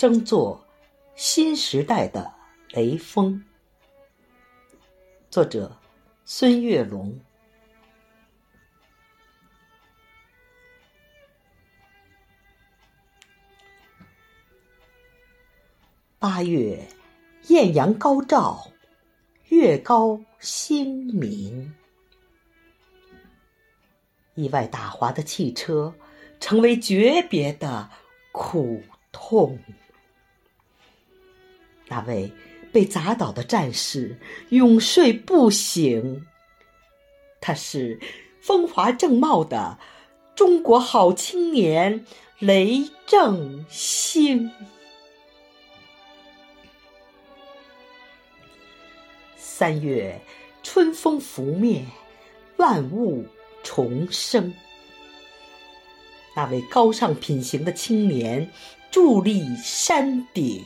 争做新时代的雷锋。作者：孙月龙。八月，艳阳高照，月高星明。意外打滑的汽车，成为诀别的苦痛。那位被砸倒的战士永睡不醒。他是风华正茂的中国好青年雷正兴。三月，春风拂面，万物重生。那位高尚品行的青年伫立山顶，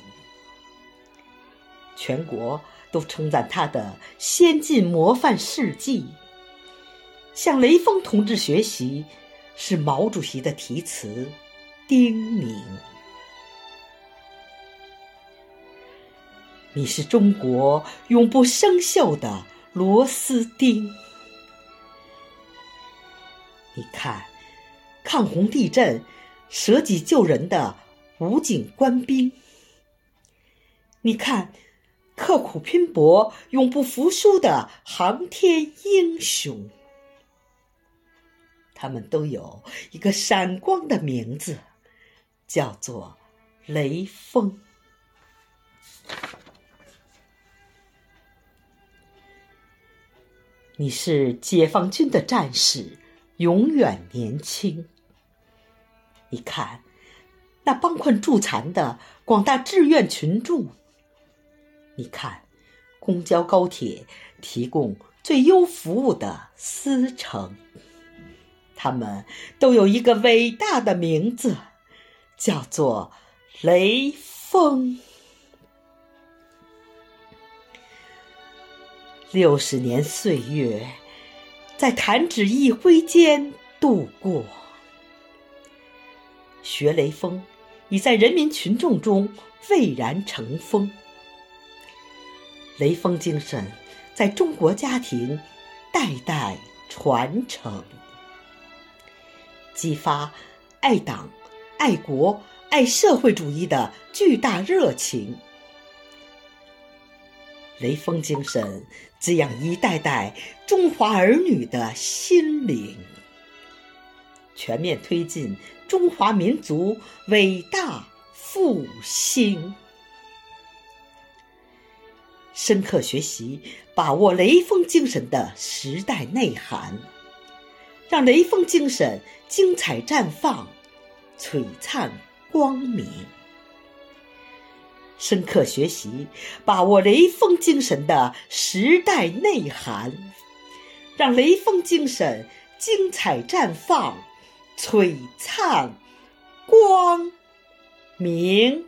全国都称赞他的先进模范事迹。向雷锋同志学习，是毛主席的题词叮咛。你是中国永不生锈的螺丝钉。你看，抗洪地震、舍己救人的武警官兵；你看，刻苦拼搏、永不服输的航天英雄。他们都有一个闪光的名字，叫做雷锋。你是解放军的战士，永远年轻。你看，那帮困助残的广大志愿群众；你看，公交高铁提供最优服务的司乘，他们都有一个伟大的名字，叫做雷锋。六十年岁月，在弹指一挥间度过。学雷锋，已在人民群众中蔚然成风。雷锋精神在中国家庭代代传承，激发爱党、爱国、爱社会主义的巨大热情。雷锋精神滋养一代代中华儿女的心灵，全面推进中华民族伟大复兴。深刻学习，把握雷锋精神的时代内涵，让雷锋精神精彩绽放，璀璨光明。深刻学习，把握雷锋精神的时代内涵，让雷锋精神精彩绽放，璀璨光明。